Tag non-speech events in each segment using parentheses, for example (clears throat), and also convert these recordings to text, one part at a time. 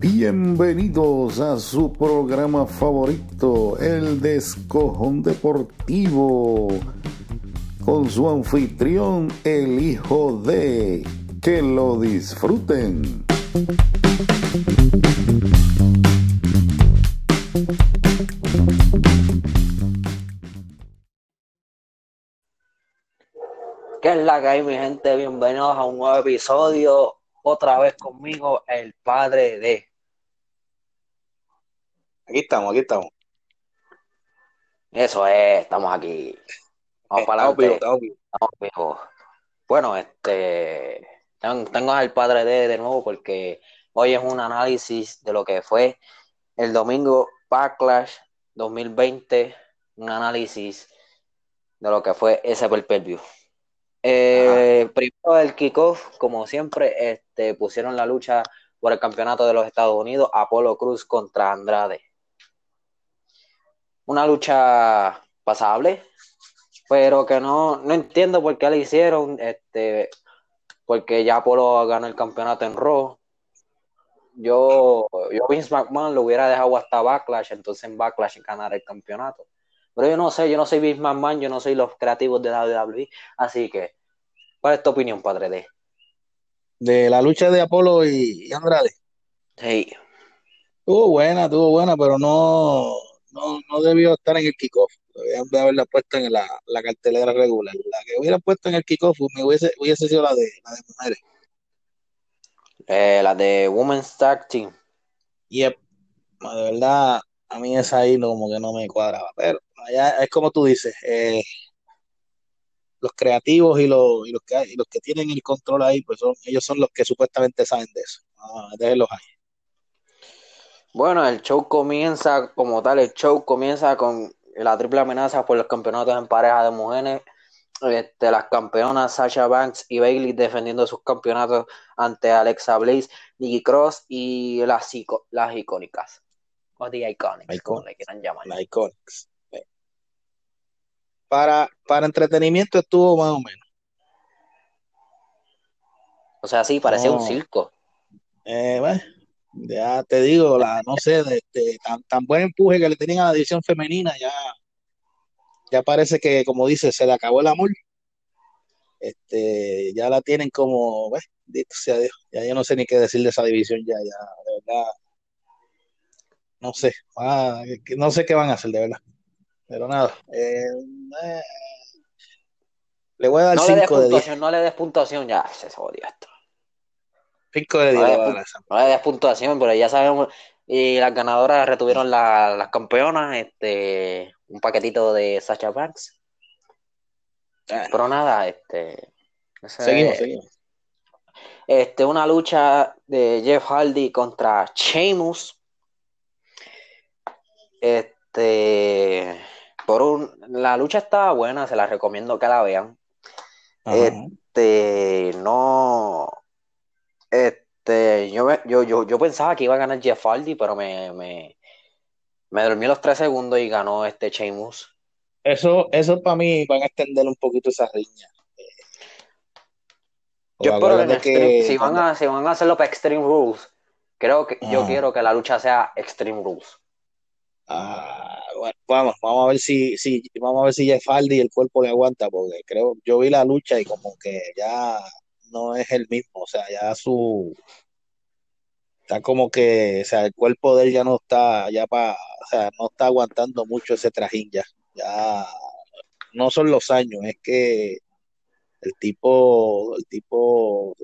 Bienvenidos a su programa favorito, El Descojón Deportivo, con su anfitrión, el hijo de... Que lo disfruten. La que hay, mi gente? Bienvenidos a un nuevo episodio. Otra vez conmigo, el padre de. Aquí estamos, aquí estamos. Eso es, estamos aquí. Vamos para. Estamos vivos, Estamos. Bueno, este. ten- Tengo al padre de de nuevo porque hoy es un análisis de lo que fue el domingo Backlash 2020. Un análisis de lo que fue ese pay-per-view. Eh, primero el kickoff, como siempre, este, pusieron la lucha por el campeonato de los Estados Unidos, Apolo Cruz contra Andrade. Una lucha pasable, pero que no, no entiendo por qué la hicieron, este, porque ya Apolo ganó el campeonato en Raw. Yo, yo Vince McMahon lo hubiera dejado hasta Backlash, entonces en Backlash ganar el campeonato. Pero yo no sé, yo no soy Vince McMahon, yo no soy los creativos de WWE, así que, ¿cuál es tu opinión, padre de? De la lucha de Apolo y, Andrade. Sí, Estuvo buena, estuvo buena, pero no, no, no debió estar en el kickoff. Debían de haberla puesto en la, la cartelera regular. La que hubiera puesto en el kickoff me hubiese, hubiese sido la de, la de mujeres. eh, la de Women's Tag Team. Yep. De verdad, a mí esa ahí no, como que no me cuadraba. Pero allá es como tú dices, eh, los creativos y los, y los que, y los que tienen el control ahí, pues son, ellos son los que supuestamente saben de eso. Ah, déjenlos ahí. Bueno, el show comienza como tal, el show comienza con la triple amenaza por los campeonatos en pareja de mujeres. Este, las campeonas Sasha Banks y Bailey defendiendo sus campeonatos ante Alexa Bliss, Nikki Cross y las, icónicas. O The Iconics, como le quieran llamar. La Iconics. Para, para entretenimiento estuvo más o menos. O sea, sí, parecía un circo. Eh, bueno, ya te digo, la, no sé, de, de tan, tan buen empuje que le tenían a la división femenina, ya, ya parece que, como dice, se le acabó el amor. Este, ya la tienen como, bueno, sea Dios, ya yo no sé ni qué decir de esa división ya, ya, de verdad, no sé, ah, no sé qué van a hacer, de verdad. Pero nada, eh, eh, le voy a dar No le des 5 de 10. puntuación, no le des puntuación, ya se jodió esto. 5 de 10 No. No le des puntuación, pero ya sabemos. Y las ganadoras retuvieron la- las campeonas, este, un paquetito de Sasha Banks. Pero nada, este, ese- Seguimos, seguimos. este, una lucha de Jeff Hardy contra Sheamus. Este, por un, la lucha estaba buena, se la recomiendo que la vean. Ajá. Este, no, este, yo, me- yo, yo, yo pensaba que iba a ganar Jeff Hardy, pero me, me, me dormí los tres segundos y ganó este Sheamus. Eso, eso para mí van a extender un poquito esa riña. Yo espero que, si van a, si van a hacerlo para Extreme Rules, creo que yo quiero que la lucha sea Extreme Rules. Ah, bueno, vamos, vamos a ver si, si, vamos a ver si Jeff Hardy el cuerpo le aguanta, porque creo, yo vi la lucha y como que ya no es el mismo, o sea, ya su, está como que, o sea, el cuerpo de él ya no está, ya para, o sea, no está aguantando mucho ese trajín ya, ya no son los años, es que el tipo, el tipo,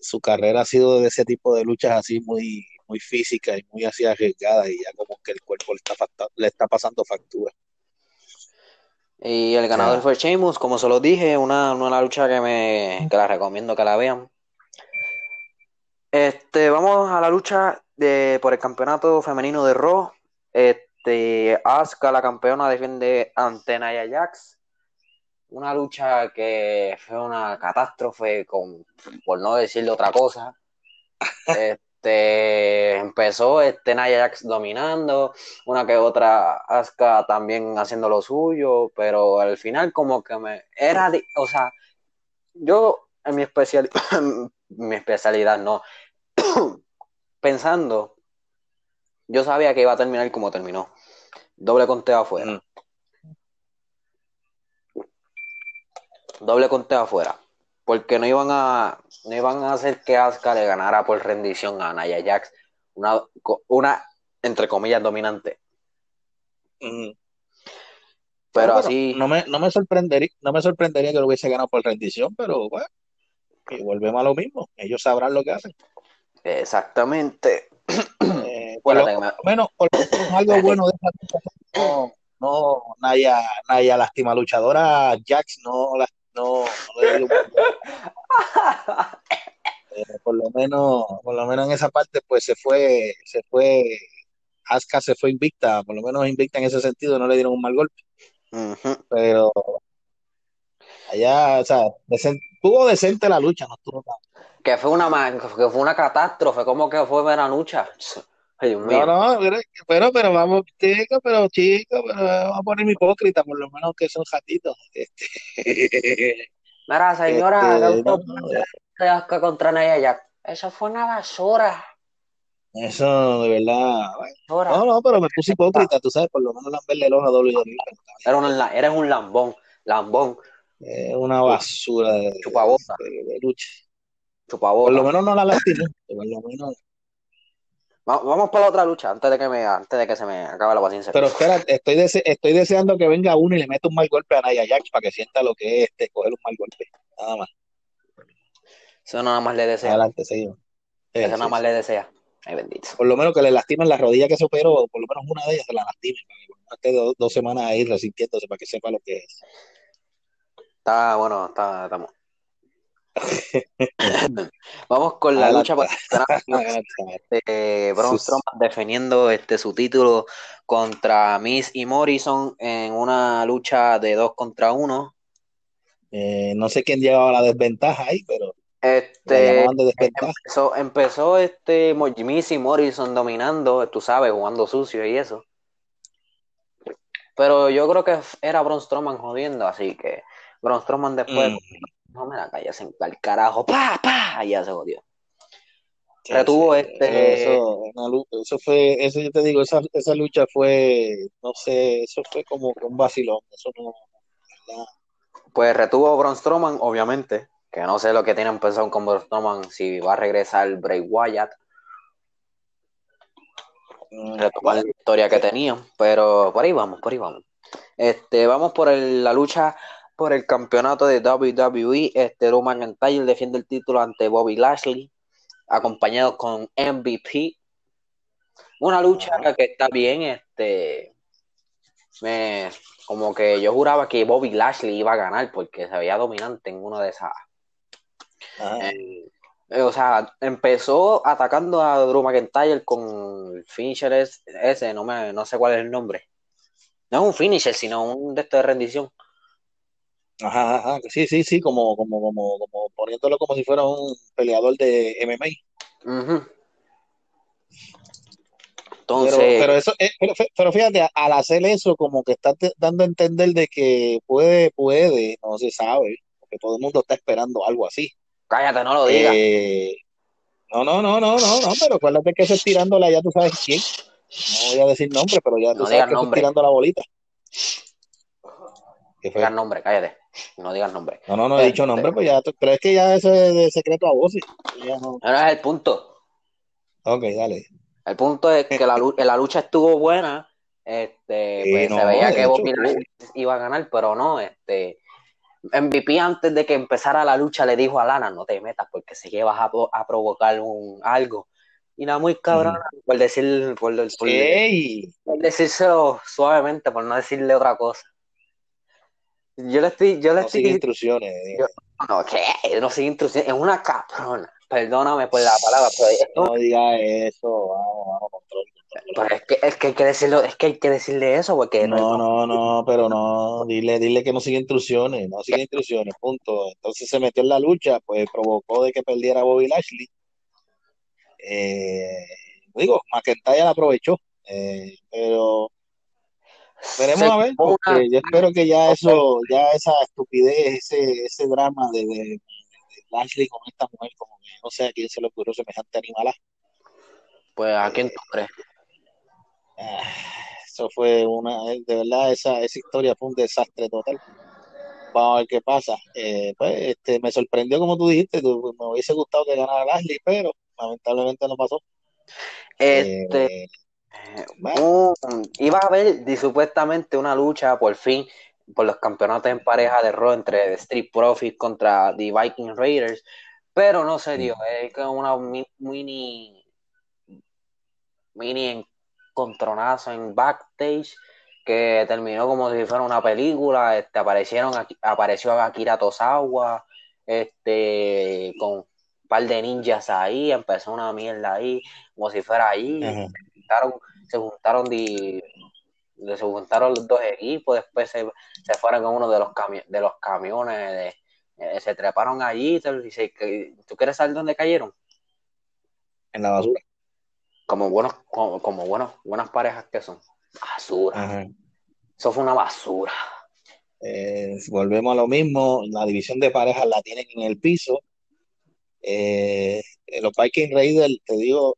su carrera ha sido de ese tipo de luchas así muy, muy físicas y muy así arriesgadas y ya como que el cuerpo le está, le está pasando factura. Y el ganador fue Sheamus, como se lo dije, una, una lucha que me que la recomiendo que la vean. Este, vamos a la lucha de, por el campeonato femenino de Raw. Este, Asuka, la campeona, defiende ante Nia Jax. Una lucha que fue una catástrofe, con, por no decirle otra cosa. este (laughs) empezó este Nia Jax dominando, una que otra Asuka también haciendo lo suyo, pero al final como que me era, o sea, yo en mi especial (coughs) mi especialidad no (coughs) pensando yo sabía que iba a terminar como terminó. Doble conteo afuera. Doble conteo afuera porque no iban a no iban a hacer que Asuka le ganara por rendición a Naya Jax, una, una entre comillas dominante. Pero así no me, no me sorprendería no me sorprendería que lo hubiese ganado por rendición, pero bueno, que volvemos a lo mismo, ellos sabrán lo que hacen. Exactamente. Eh, (clears throat) por, lo, menos, por algo bueno de esa no, no Naya, Naya lastima luchadora, Jax no las no, eh, por lo menos, por lo menos en esa parte, pues se fue, se fue, Asuka se fue invicta, por lo menos invicta en ese sentido, no le dieron un mal golpe. Pero allá, o sea, estuvo decente la lucha, no estuvo Que fue una que fue una catástrofe, como que fue No, no, pero, pero, vamos, chico, pero chico, pero vamos a poner hipócrita, por lo menos que son jatitos. Este, Mira, (laughs) señora, este, contra Naya Eso fue una basura. Eso, de verdad. No, no, pero me puse hipócrita, tú sabes, por lo menos lamberle el ojo a WWE. Era un, eres un lambón, lambón. Es una basura de, Chupabosa. de, lucha. Chupabosa. Por lo menos no la lastimé, por lo menos Vamos para la otra lucha antes de que me antes de que se me acabe la paciencia. Pero espera, estoy, estoy deseando que venga uno y le meta un mal golpe a Naya Jax para que sienta lo que es este, coger un mal golpe. Nada más. Eso nada más le desea. Adelante, seguimos. Eso nada más le desea. Ay, bendito. Por lo menos que le lastimen la rodilla que se operó, por lo menos una de ellas se la lastimen, para que esté dos, semanas ahí resintiéndose para que sepa lo que es. Está bueno, está, estamos. (laughs) Vamos con la lucha por (laughs) este, Braun Strowman defendiendo este su título contra Miss y Morrison en una lucha de dos contra uno. Eh, no sé quién llevaba la desventaja ahí, pero este empezó, empezó este Miss y Morrison dominando, tú sabes, jugando sucio y eso. Pero yo creo que era Braun Strowman jodiendo, así que Braun Strowman después mm. No me la calles en el carajo, pa, pa, ya se jodió. Retuvo este. Eso, eso, fue, eso yo te digo, esa, esa lucha fue, no sé, eso fue como un vacilón, eso no. Pues retuvo Braun Strowman, obviamente, que no sé lo que tienen pensado con Braun Strowman, si va a regresar Bray Wyatt. Mm, Retomar la historia que tenían, pero por ahí vamos, por ahí vamos. Este, vamos por la lucha por el campeonato de WWE. Este Drew McIntyre defiende el título ante Bobby Lashley, acompañado con MVP. Una lucha que está bien, este, me, como que yo juraba que Bobby Lashley iba a ganar porque se veía dominante en una de esas. Eh, eh, o sea, empezó atacando a Drew McIntyre con el finisher ese, no, me, no sé cuál es el nombre. No es un finisher, sino un de esto de rendición. Ajá, ajá, sí, sí, sí, como, como, como, como poniéndolo como si fuera un peleador de MMA. Entonces... Pero, eso, eh, pero, fíjate, al hacer eso, como que está dando a entender de que puede, puede, no se sabe, porque todo el mundo está esperando algo así. Cállate, no lo digas. Eh, no, no, no, no, no, no, pero acuérdate que eso es tirándola, ya tú sabes quién. No voy a decir nombre, pero ya tú sabes que es tirando la bolita. ¿Qué fue? nombre, cállate. (laughs) No digas nombre. No, no, no he dicho nombre, pues ya, pero es que ya eso es de secreto a voces. no... es el punto. Ok, dale. El punto es que la, la lucha estuvo buena. Este, pues, se veía que Bobby iba a ganar, pero no, este. MVP antes de que empezara la lucha le dijo a Lana, no te metas porque sé que vas a, provocar un, algo. Y nada, muy cabrón, por decir, por, por, por decírselo suavemente, por no decirle otra cosa. Yo le estoy, yo le no estoy. Sigue instrucciones. no, ¿qué? No sigue instrucciones. Es una caprona. Perdóname por la palabra, pero No diga eso, vamos, vamos, control. Pero es que, es que hay que decirlo, es que hay que decirle eso porque no, no, no, pero no, dile, dile que no sigue instrucciones, no sigue instrucciones, punto. Entonces se metió en la lucha, pues provocó de que perdiera Bobby Lashley. Eh, digo, McIntyre aprovechó, eh, pero veremos a ver, porque yo espero que ya eso, ya esa estupidez, ese, ese drama de, de, Lashley con esta mujer, como que no sé a quién se le ocurrió semejante animal. Pues a quién tú crees. Ah, eso fue una, de verdad, esa, esa historia fue un desastre total. Vamos a ver qué pasa. Eh, pues este, me sorprendió, como tú dijiste, me hubiese gustado que ganara Lashley, pero lamentablemente no pasó. Este, eh, iba a haber supuestamente una lucha por fin por los campeonatos en pareja de Raw entre Street Profits contra The Viking Raiders, pero no se dio. Es como una mini mini encontronazo en backstage que terminó como si fuera una película. Este, aparecieron apareció Akira Tosawa, este, con un par de ninjas ahí, empezó una mierda ahí, como si fuera ahí. Juntaron, se juntaron, se juntaron los dos equipos, después se, fueron con uno de los, de los camiones, eh, se treparon allí. ¿Tú quieres saber dónde cayeron? En la basura. Como buenos, como, como buenos, buenas parejas que son. Basura. Eso fue una basura. Eh, volvemos a lo mismo, la división de parejas la tienen en el piso. Eh, los Viking Raiders, te digo,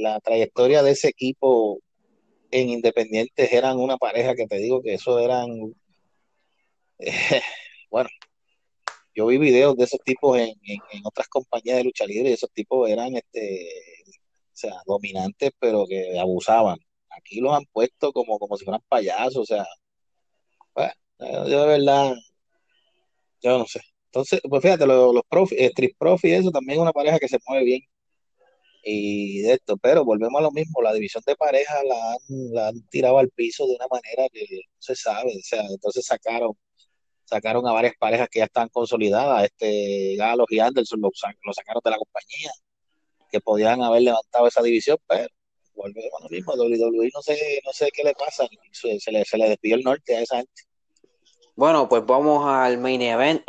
la trayectoria de ese equipo en Independientes eran una pareja que te digo que eso eran, (laughs) bueno, yo vi videos de esos tipos en, otras compañías de lucha libre y esos tipos eran, este, o sea, dominantes, pero que abusaban aquí los han puesto como, como si fueran payasos, o sea, yo de verdad, yo no sé. Entonces, pues fíjate, los, los profi, eh, Street Profi, eso también es una pareja que se mueve bien. Y de esto, pero volvemos a lo mismo, la división de pareja la han, la han tirado al piso de una manera que no se sabe, o sea, entonces sacaron sacaron a varias parejas que ya están consolidadas, este Galo y Anderson lo, lo sacaron de la compañía, que podían haber levantado esa división, pero vuelve lo mismo. WWE no sé, no sé qué le pasa, se, le, se le despidió el norte a esa gente. Bueno, pues vamos al main event,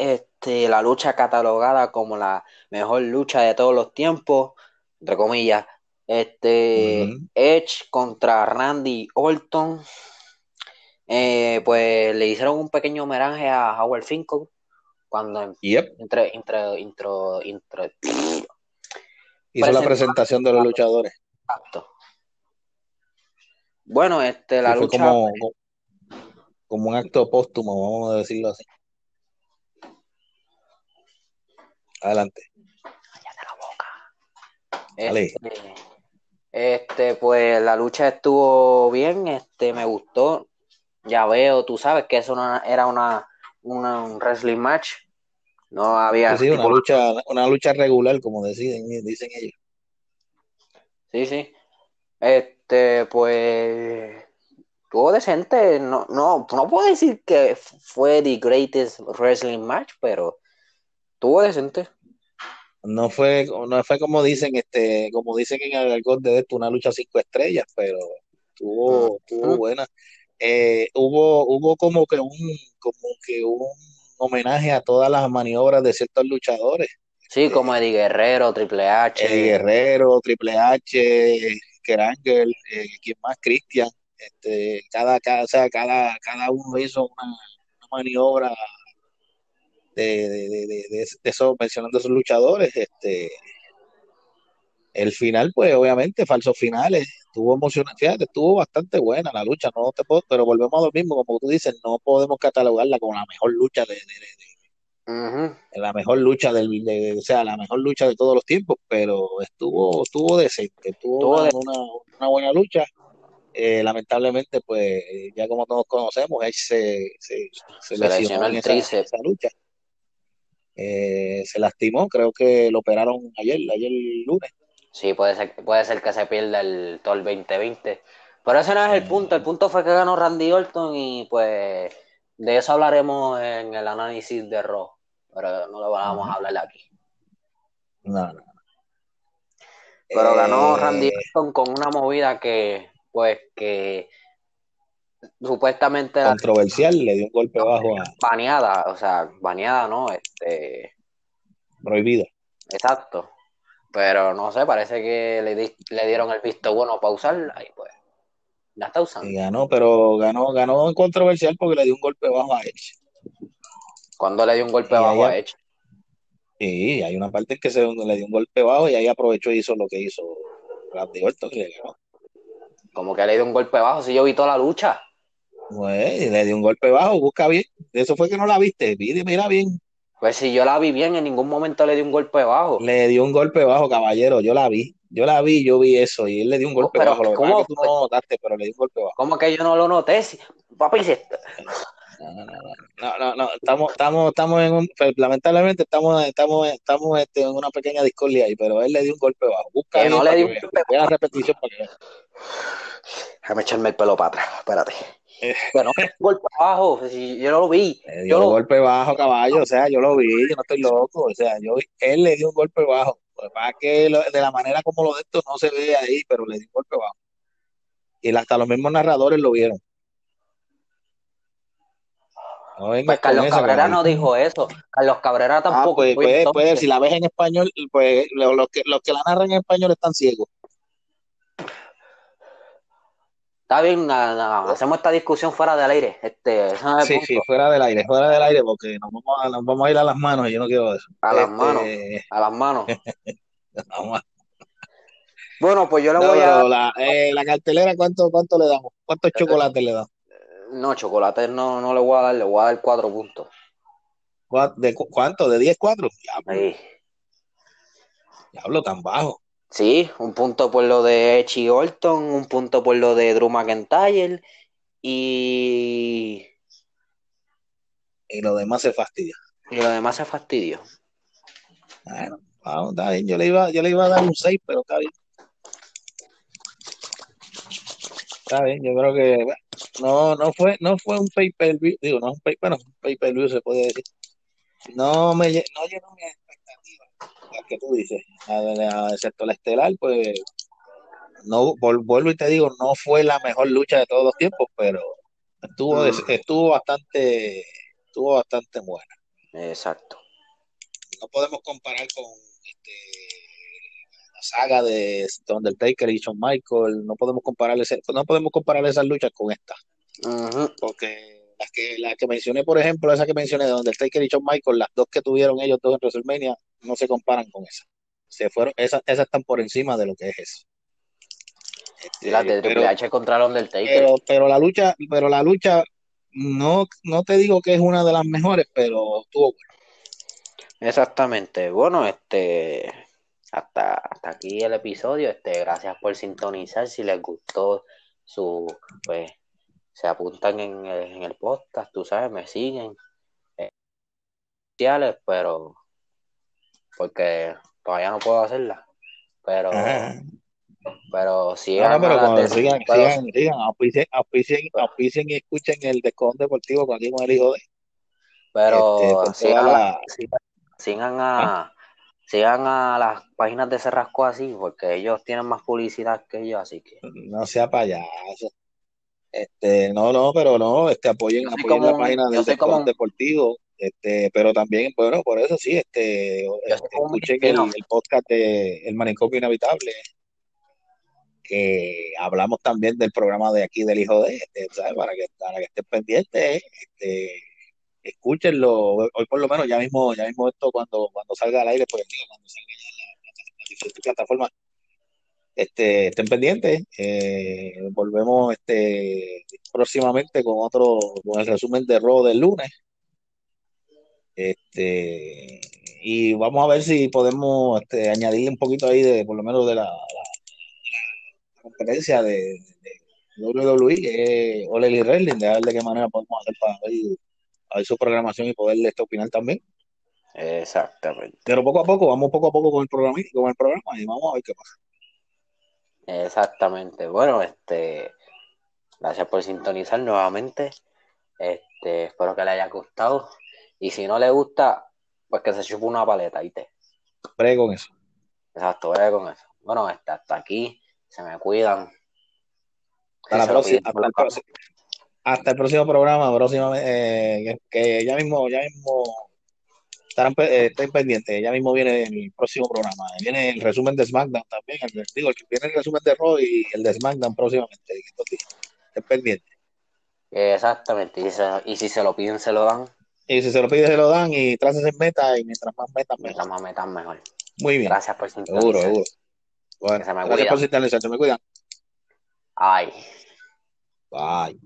la lucha catalogada como la mejor lucha de todos los tiempos, entre comillas, este, Edge contra Randy Orton, eh, pues le hicieron un pequeño homenaje a Howard Finkel cuando entre, entre, intro, intro, hizo la presentación de los luchadores. Exacto. Bueno, este, la lucha. Como, como, un acto póstumo, vamos a decirlo así. Adelante. Cállate la boca. Este, este, pues la lucha estuvo bien, este, me gustó. Ya veo, tú sabes que eso no era una, un wrestling match. No había. Sí, una lucha, una lucha regular, como deciden, dicen ellos. Sí, sí. Este, pues, estuvo decente. No, no, no puedo decir que fue the greatest wrestling match, pero estuvo decente. No fue, no fue como dicen, este, como dicen en el gol de esto, una lucha cinco estrellas, pero estuvo, estuvo buena. Eh, hubo, hubo como que un, como que un homenaje a todas las maniobras de ciertos luchadores. Sí, como Eddie Guerrero, Triple H. Eddie Guerrero, Triple H, Kerangel, eh, ¿quién más? Cristian, este, cada, cada, o sea, cada, cada uno hizo una, maniobra de, de, de, de, eso, mencionando esos luchadores, este, el final, pues obviamente, falsos finales, estuvo emocionante, fíjate, estuvo bastante buena la lucha, no te puedo, pero volvemos a lo mismo, como tú dices, no podemos catalogarla como la mejor lucha de, la mejor lucha del, o sea, la mejor lucha de todos los tiempos, pero estuvo, estuvo decente, estuvo una, buena lucha. Eh, lamentablemente, pues, ya como todos conocemos, él se, se, se, lesionó en esa, lucha. Eh, se lastimó, creo que lo operaron ayer, ayer lunes. Sí, puede ser, puede ser que se pierda el, todo el 2020. Pero ese no es el punto. El punto fue que ganó Randy Orton y pues de eso hablaremos en el análisis de Raw, pero no lo vamos a hablar aquí. No, no. Pero ganó eh, Randy Orton con una movida que, pues, que supuestamente controversial, le dio un golpe bajo a baneada, o sea, baneada no, este prohibida. Exacto. Pero no sé, parece que le, di- le dieron el visto bueno para usarla y pues la está usando. Y ganó, pero ganó, ganó en controversial porque le dio un golpe bajo a Edge. Cuando le dio un golpe Y bajo a Edge. Y hay una parte en que se le dio un golpe bajo y ahí aprovechó y hizo lo que hizo Randy Orton y le ganó. Como que le dio un golpe bajo, si yo vi toda la lucha. Pues, le dio un golpe bajo, busca bien. Eso fue que no la viste. Mira, mira bien. Pues si yo la vi bien, en ningún momento le di un golpe bajo. Le dio un golpe bajo, caballero. Yo la vi. Yo la vi, yo vi eso. Y él le dio un golpe pero bajo. Lo ¿cómo que tú no lo notaste, pero le dio un golpe bajo. ¿Cómo que yo no lo noté? Si- Papi, si- No, no, no, no, estamos, estamos, estamos en un, pues, lamentablemente estamos, estamos, estamos este, en una pequeña discordia ahí, pero él le dio un golpe bajo. Busca Que no le dio un golpe Ve la repetición para que. Déjame echarme el pelo para atrás, espérate. Que no (laughs) golpe bajo, si yo lo vi. Le Yo dio lo- un golpe bajo, caballo, o sea, yo lo vi, yo no estoy loco, o sea, yo vi- él le dio un golpe bajo. Lo que lo- de la manera como lo de esto no se ve ahí, pero le dio un golpe bajo. Y hasta los mismos narradores lo vieron. No Pues Carlos esa, Cabrera no dijo eso. Carlos Cabrera Ah, tampoco. pues, Pues, pues, pues, si la ves en español, pues lo- los que, los que la narran en español están ciegos. Está bien, na- na- hacemos esta discusión fuera del aire. Este, Sí, sí, fuera del aire, fuera del aire, porque nos vamos a, nos vamos a ir a las manos y yo no quiero eso. A las Este, manos. A las manos. (laughs) Bueno, pues yo le No, voy a la, eh, la cartelera, ¿cuánto, ¿cuánto le damos? ¿Cuántos chocolates le damos? No, chocolate no, no le voy a dar, le voy a dar cuatro puntos. ¿Cuá- ¿De cu- cuánto? ¿De 10, 4? Diablo, Ahí. diablo, tan bajo. Sí, un punto por lo de y Orton, un punto por lo de Drew McIntyre y, Y lo demás se fastidia. y lo demás se fastidio. Bueno, vamos, está bien. Yo le iba, yo le iba a dar un 6, pero está bien. Está bien, yo creo que bueno, no, no fue, no fue un pay-per-view, digo, no es un pay, bueno, un pay-per-view se puede decir. No me no llenó expectativas, las que tú dices, a ver, a- excepto la estelar, pues no vuelvo y te digo, no fue la mejor lucha de todos los tiempos, pero estuvo, Mm. estuvo bastante, estuvo bastante buena. Exacto. no podemos comparar con este, la saga de Undertaker y Shawn Michael, no podemos comparar ese- no podemos comparar esas luchas con esta, Ujú. porque las que, las que mencioné, por ejemplo, esa que mencioné de Undertaker y Shawn Michael, las dos que tuvieron ellos dos en WrestleMania, no se comparan con esa. Se fueron, esas, esas están por encima de lo que es eso. Y las de Este, Triple pero, H contra el pero, pero la lucha, pero la lucha, no, no te digo que es una de las mejores, pero estuvo buena. Exactamente. Bueno, este, hasta, hasta aquí el episodio. Este, gracias por sintonizar. Si les gustó su, pues, se apuntan en el, en el podcast, tú sabes, me siguen. eh, sociales, pero porque todavía no puedo hacerla. Pero, Ajá. pero No, sigan no, a pero de- sigan, pero- sigan, sigan, auspicien, auspicien, auspicien y escuchen el Descon Deportivo con aquí con el hijo de. Pero Este, sigan, la- sigan, sigan a sigan a las páginas de Cerrasco así, porque ellos tienen más publicidad que yo, así que No sea payaso. Este, no, no, pero no, este, apoyen, apoyen como la página del Descon un- Deportivo, este, pero también, bueno, por eso sí, este, este, un escuchen el, el podcast de El Manicomio Inhabitable, que hablamos también del programa de aquí del hijo de, este, ¿sabes? Para que, para que estén pendientes, este, escúchenlo, hoy por lo menos ya mismo, ya mismo esto cuando, cuando salga al aire, pues digo, cuando salga ya en la- la- las plataformas, este, estén pendientes, eh, volvemos este próximamente con otro, con el resumen de Raw del lunes. Este, y vamos a ver si podemos este, añadirle un poquito ahí de, por lo menos de la, la- la competencia de, de WWE, que es All Elite Wrestling, de ver de qué manera podemos hacer para ver, a ver su programación y poderle este, opinar también. Exactamente. Pero poco a poco, vamos poco a poco con el programa, con el programa y vamos a ver qué pasa. Exactamente. Bueno, este, gracias por sintonizar nuevamente. Este, espero que le haya gustado. Y si no le gusta, pues que se chupe una paleta, ¿viste? Bregue con eso. Exacto, vaya con eso. Bueno, este, hasta aquí. Se me cuidan. Hasta, la próxima, hasta, el próximo, hasta el próximo programa, próxima, eh, que, que ya mismo, ya mismo estarán eh, estén pendientes. Ya mismo viene el próximo programa. Viene el resumen de SmackDown también. El, digo, el, viene el resumen de Raw y el de SmackDown próximamente. Estén pendientes. Exactamente. Y, se, y, si se lo piden, se lo dan. Y si se lo piden, se lo dan. Y traces en meta. Y mientras más metas, mejor. Mientras más metas, mejor. Muy bien. Gracias por Seguro, seguro. Bueno, se me gracias por sintonizar. Se me cuidan. Ay. Bye.